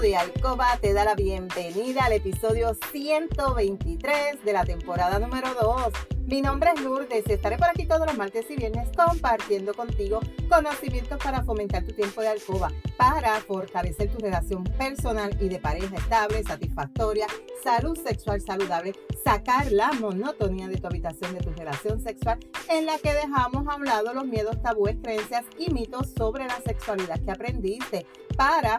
de Alcoba te da la bienvenida al episodio 123 de la temporada número 2. Mi nombre es Lourdes estaré por aquí todos los martes y viernes compartiendo contigo conocimientos para fomentar tu tiempo de alcoba, para fortalecer tu relación personal y de pareja estable, satisfactoria, salud sexual saludable, sacar la monotonía de tu habitación de tu relación sexual en la que dejamos a un lado los miedos, tabúes, creencias y mitos sobre la sexualidad que aprendiste, para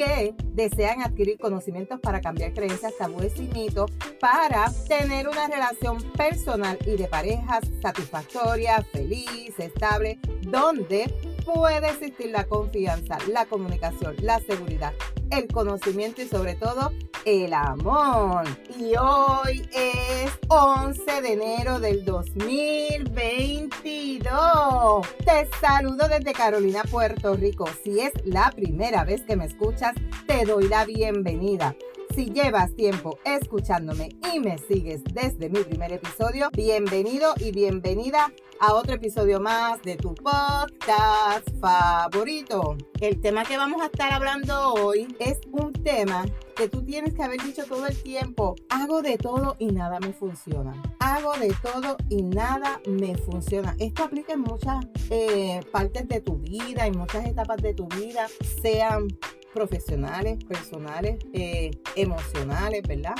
que desean adquirir conocimientos para cambiar creencias, tabúes y mitos, para tener una relación personal y de parejas satisfactoria, feliz, estable, donde puede existir la confianza, la comunicación, la seguridad, el conocimiento y sobre todo el amor. Y hoy es 11 de enero del 2022. Te saludo desde Carolina, Puerto Rico. Si es la primera vez que me escuchas, te doy la bienvenida. Si llevas tiempo escuchándome y me sigues desde mi primer episodio, bienvenido y bienvenida a otro episodio más de tu podcast favorito. El tema que vamos a estar hablando hoy es un tema que tú tienes que haber dicho todo el tiempo. Hago de todo y nada me funciona. Hago de todo y nada me funciona. Esto aplica en muchas eh, partes de tu vida, en muchas etapas de tu vida, sean profesionales, personales, eh, emocionales, ¿verdad?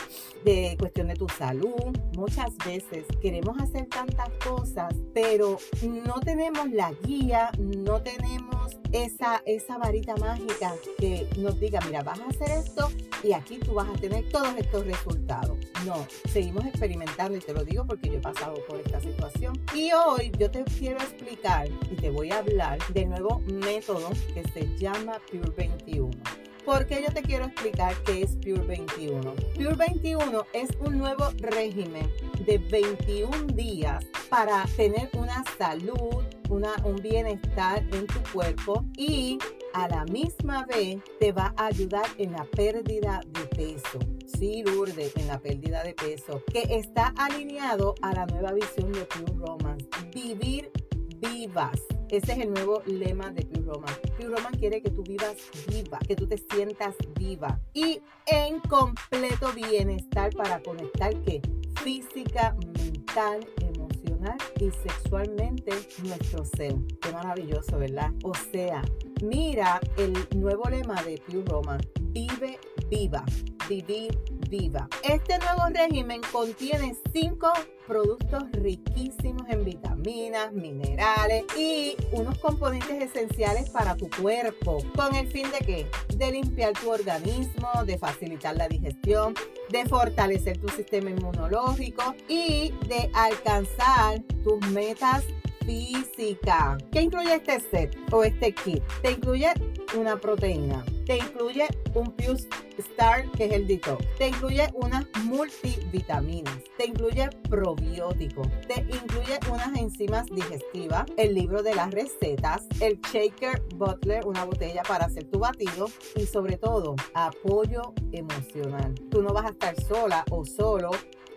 De cuestión de tu salud. Muchas veces queremos hacer tantas cosas, pero no tenemos la guía, no tenemos esa, esa varita mágica que nos diga, mira, vas a hacer esto y aquí tú vas a tener todos estos resultados. No, seguimos experimentando y te lo digo porque yo he pasado por esta situación. Y hoy yo te quiero explicar y te voy a hablar del nuevo método que se llama Pure 21. ¿Por qué yo te quiero explicar qué es Pure 21? Pure 21 es un nuevo régimen de 21 días para tener una salud, una, un bienestar en tu cuerpo y a la misma vez te va a ayudar en la pérdida de peso. Sí, Lourdes, en la pérdida de peso, que está alineado a la nueva visión de Pure Romance. Vivir vivas. Ese es el nuevo lema de Pure Roman. Pure Roman quiere que tú vivas viva, que tú te sientas viva y en completo bienestar para conectar que física, mental, emocional y sexualmente nuestro ser. Qué maravilloso, ¿verdad? O sea, mira el nuevo lema de Pure Roman. Vive viva, vivir Este nuevo régimen contiene cinco productos riquísimos en vitaminas, minerales y unos componentes esenciales para tu cuerpo. ¿Con el fin de qué? De limpiar tu organismo, de facilitar la digestión, de fortalecer tu sistema inmunológico y de alcanzar tus metas física. ¿Qué incluye este set o este kit? Te incluye una proteína, te incluye un Fuse Star, que es el detox, te incluye unas multivitaminas, te incluye probióticos, te incluye unas enzimas digestivas, el libro de las recetas, el Shaker Butler, una botella para hacer tu batido. Y sobre todo apoyo emocional. Tú no vas a estar sola o solo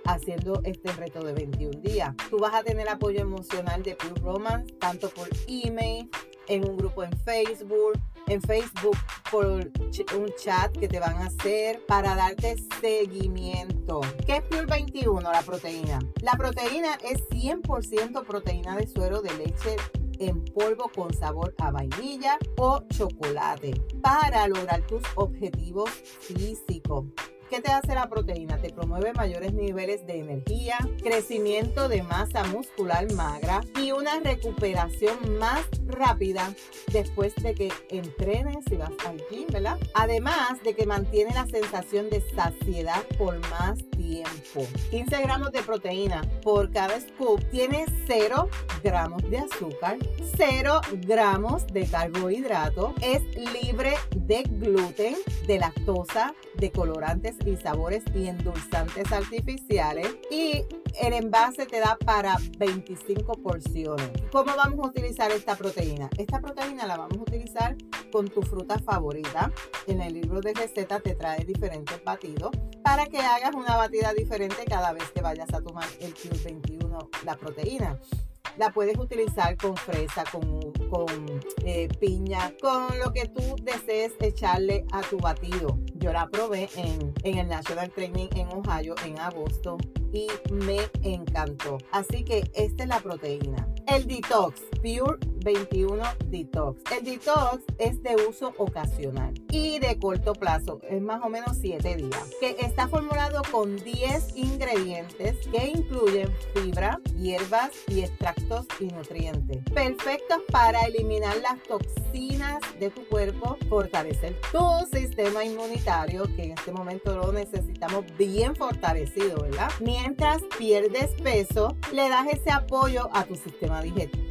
haciendo este reto de 21 días. Tú vas a tener apoyo emocional de Pure Romance, tanto por email, en un grupo en Facebook, en Facebook por un chat que te van a hacer para darte seguimiento. ¿Qué es Pure 21? La proteína. La proteína es 100% proteína de suero de leche en polvo con sabor a vainilla o chocolate para lograr tus objetivos físicos. ¿Qué te hace la proteína? Te promueve mayores niveles de energía, crecimiento de masa muscular magra y una recuperación más rápida después de que entrenes y vas al gym, ¿verdad? Además de que mantiene la sensación de saciedad por más tiempo. 15 gramos de proteína por cada scoop tiene 0 gramos de azúcar, 0 gramos de carbohidrato, es libre de gluten, de lactosa, de colorantes y sabores y endulzantes artificiales. Y el envase te da para 25 porciones. ¿Cómo vamos a utilizar esta proteína? Esta proteína la vamos a utilizar con tu fruta favorita. En el libro de receta te trae diferentes batidos para que hagas una batida diferente cada vez que vayas a tomar el Pure 21, la proteína. La puedes utilizar con fresa, con, con eh, piña, con lo que tú desees echarle a tu batido. Yo la probé en, en el National Training en Ohio en agosto y me encantó. Así que esta es la proteína. El detox, Pure 21 Detox. El detox es de uso ocasional y de corto plazo, es más o menos 7 días, que está formulado con 10 ingredientes que incluyen fibra, hierbas y extractos y nutrientes. Perfectos para eliminar las toxinas de tu cuerpo, fortalecer tu sistema inmunitario, que en este momento lo necesitamos bien fortalecido, ¿verdad? Mientras pierdes peso, le das ese apoyo a tu sistema digestivo.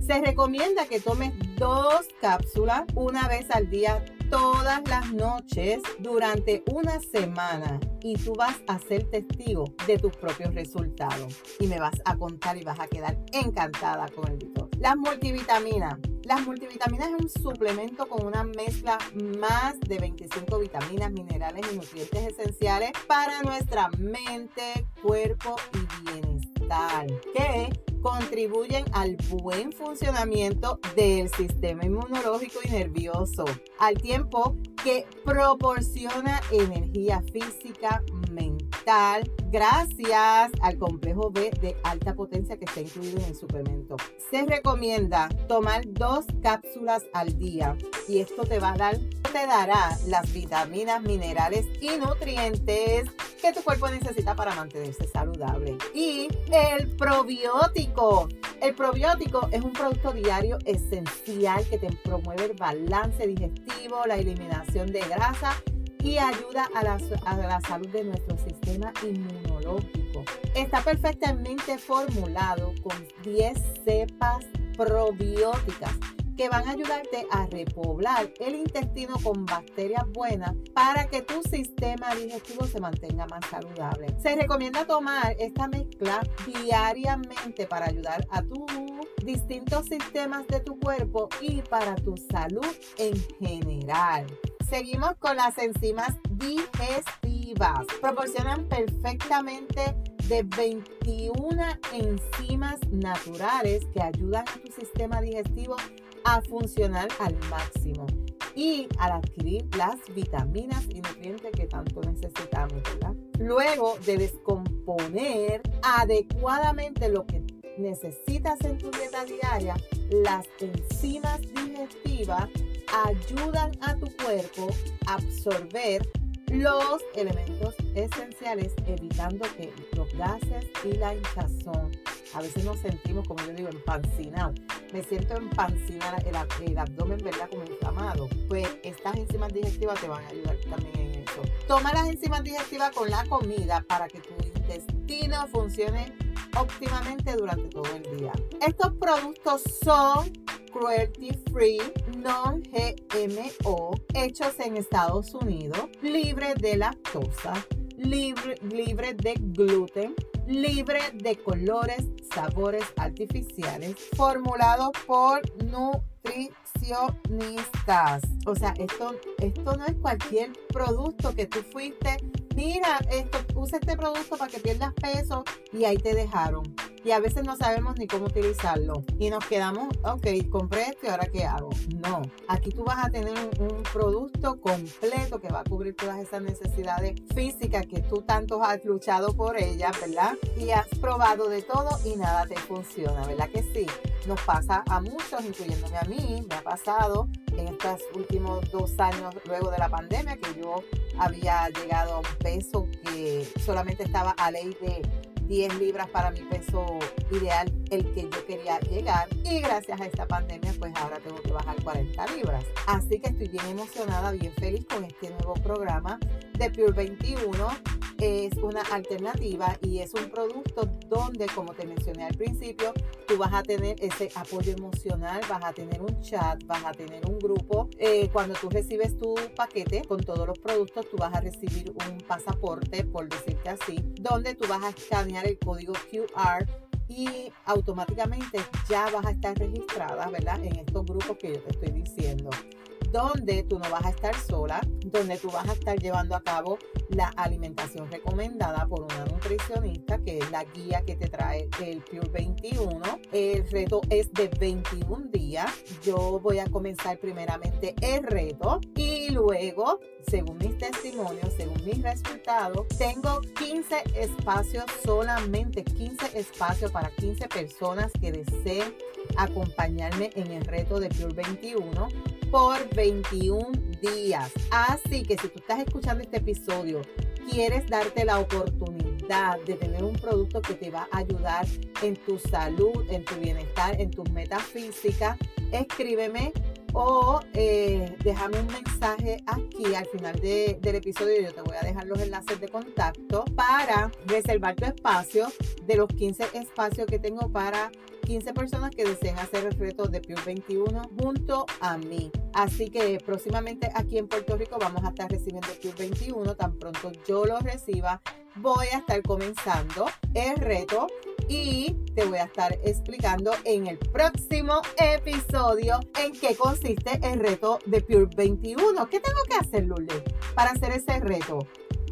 Se recomienda que tomes dos cápsulas una vez al día todas las noches durante una semana y tú vas a ser testigo de tus propios resultados y me vas a contar y vas a quedar encantada con el detox. Las multivitaminas. Las multivitaminas es un suplemento con una mezcla más de 25 vitaminas, minerales y nutrientes esenciales para nuestra mente, cuerpo y bienestar. Que contribuyen al buen funcionamiento del sistema inmunológico y nervioso, al tiempo que proporciona energía física, mental, gracias al complejo B de alta potencia que está incluido en el suplemento. Se recomienda tomar dos cápsulas al día y esto te va a dar, te dará las vitaminas, minerales y nutrientes que tu cuerpo necesita para mantenerse saludable. Y el probiótico. El probiótico es un producto diario esencial que te promueve el balance digestivo, la eliminación de grasa y ayuda a la, a la salud de nuestro sistema inmunológico. Está perfectamente formulado con 10 cepas probióticas que van a ayudarte a repoblar el intestino con bacterias buenas para que tu sistema digestivo se mantenga más saludable. Se recomienda tomar esta mezcla diariamente para ayudar a tus distintos sistemas de tu cuerpo y para tu salud en general. Seguimos con las enzimas digestivas. Proporcionan perfectamente de 21 enzimas naturales que ayudan a tu sistema digestivo a funcionar al máximo y al adquirir las vitaminas y nutrientes que tanto necesitamos, ¿verdad? Luego de descomponer adecuadamente lo que necesitas en tu dieta diaria, las enzimas digestivas ayudan a tu cuerpo a absorber los elementos esenciales, evitando que los gases y la hinchazón a veces nos sentimos, como yo digo, empancinados. Me siento empancinada, el, el abdomen, ¿verdad? Como inflamado. Pues estas enzimas digestivas te van a ayudar también en eso. Toma las enzimas digestivas con la comida para que tu intestino funcione óptimamente durante todo el día. Estos productos son cruelty free, non-GMO, hechos en Estados Unidos, libre de lactosa, libre, libre de gluten, libre de colores, sabores artificiales, formulado por nutricionistas. O sea, esto, esto no es cualquier producto que tú fuiste, mira, esto, usa este producto para que pierdas peso y ahí te dejaron y a veces no sabemos ni cómo utilizarlo y nos quedamos, ok, compré esto y ahora qué hago. No, aquí tú vas a tener un, producto completo que va a cubrir todas esas necesidades físicas que tú tanto has luchado por ellas, ¿verdad? Y has probado de todo y nada te funciona, ¿verdad que sí? Nos pasa a muchos, incluyéndome a mí, me ha pasado en estos últimos dos años luego de la pandemia que yo había llegado a un peso que solamente estaba a ley de 10 libras para mi peso ideal, el que yo quería llegar. Y gracias a esta pandemia, pues ahora tengo que bajar 40 libras. Así que estoy bien emocionada, bien feliz con este nuevo programa de Pure 21 es una alternativa y es un producto donde, como te mencioné al principio, tú vas a tener ese apoyo emocional, vas a tener un chat, vas a tener un grupo. Eh, cuando tú recibes tu paquete con todos los productos, tú vas a recibir un pasaporte, por decirte así, donde tú vas a escanear el código QR y automáticamente ya vas a estar registrada, ¿verdad? En estos grupos que yo te estoy diciendo donde tú no vas a estar sola, donde tú vas a estar llevando a cabo la alimentación recomendada por una nutricionista, que es la guía que te trae el Pure 21. El reto es de 21 días. Yo voy a comenzar primeramente el reto y luego, según mis testimonios, según mis resultados, tengo 15 espacios, solamente 15 espacios para 15 personas que deseen acompañarme en el reto de Pure 21 por 21 días. Así que si tú estás escuchando este episodio, quieres darte la oportunidad de tener un producto que te va a ayudar en tu salud, en tu bienestar, en tus metafísicas, escríbeme o eh, déjame un mensaje aquí al final del episodio. Yo te voy a dejar los enlaces de contacto para reservar tu espacio de los 15 espacios que tengo para 15 personas que deseen hacer el reto de Pure 21 junto a mí. Así que próximamente aquí en Puerto Rico vamos a estar recibiendo Pure 21. Tan pronto yo lo reciba, voy a estar comenzando el reto y te voy a estar explicando en el próximo episodio en qué consiste el reto de Pure 21. ¿Qué tengo que hacer, Lourdes, para hacer ese reto?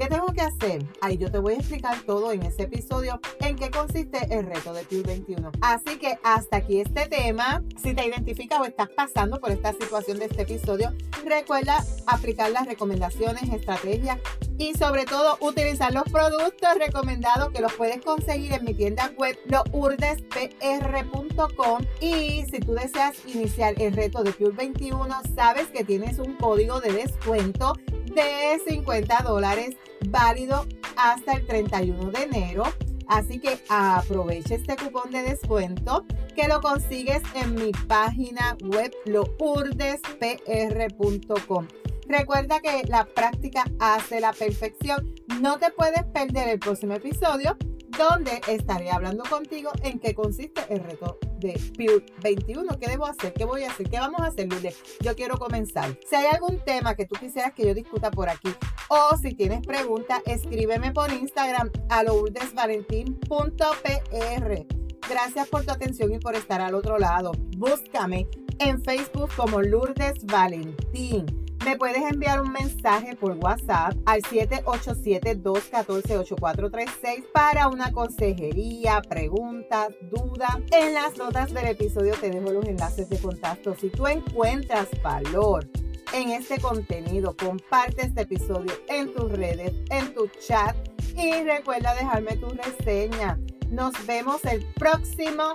¿Qué tengo que hacer? Ahí yo te voy a explicar todo en ese episodio en qué consiste el reto de Pure 21. Así que hasta aquí este tema. Si te identificas o estás pasando por esta situación de este episodio, recuerda aplicar las recomendaciones, estrategias y sobre todo utilizar los productos recomendados que los puedes conseguir en mi tienda web lourdespr.com y si tú deseas iniciar el reto de Pure 21 sabes que tienes un código de descuento de 50 dólares válido hasta el 31 de enero. Así que aproveche este cupón de descuento que lo consigues en mi página web lourdespr.com. Recuerda que la práctica hace la perfección. No te puedes perder el próximo episodio donde estaré hablando contigo en qué consiste el reto de Pure 21. ¿Qué debo hacer? ¿Qué voy a hacer? ¿Qué vamos a hacer, Lourdes? Yo quiero comenzar. Si hay algún tema que tú quisieras que yo discuta por aquí o si tienes preguntas, escríbeme por Instagram a lourdesvalentín.pr. Gracias por tu atención y por estar al otro lado. Búscame en Facebook como Lourdes Valentín. Me puedes enviar un mensaje por WhatsApp al 787-214-8436 para una consejería, preguntas, dudas. En las notas del episodio te dejo los enlaces de contacto. Si tú encuentras valor en este contenido, comparte este episodio en tus redes, en tu chat y recuerda dejarme tu reseña. Nos vemos el próximo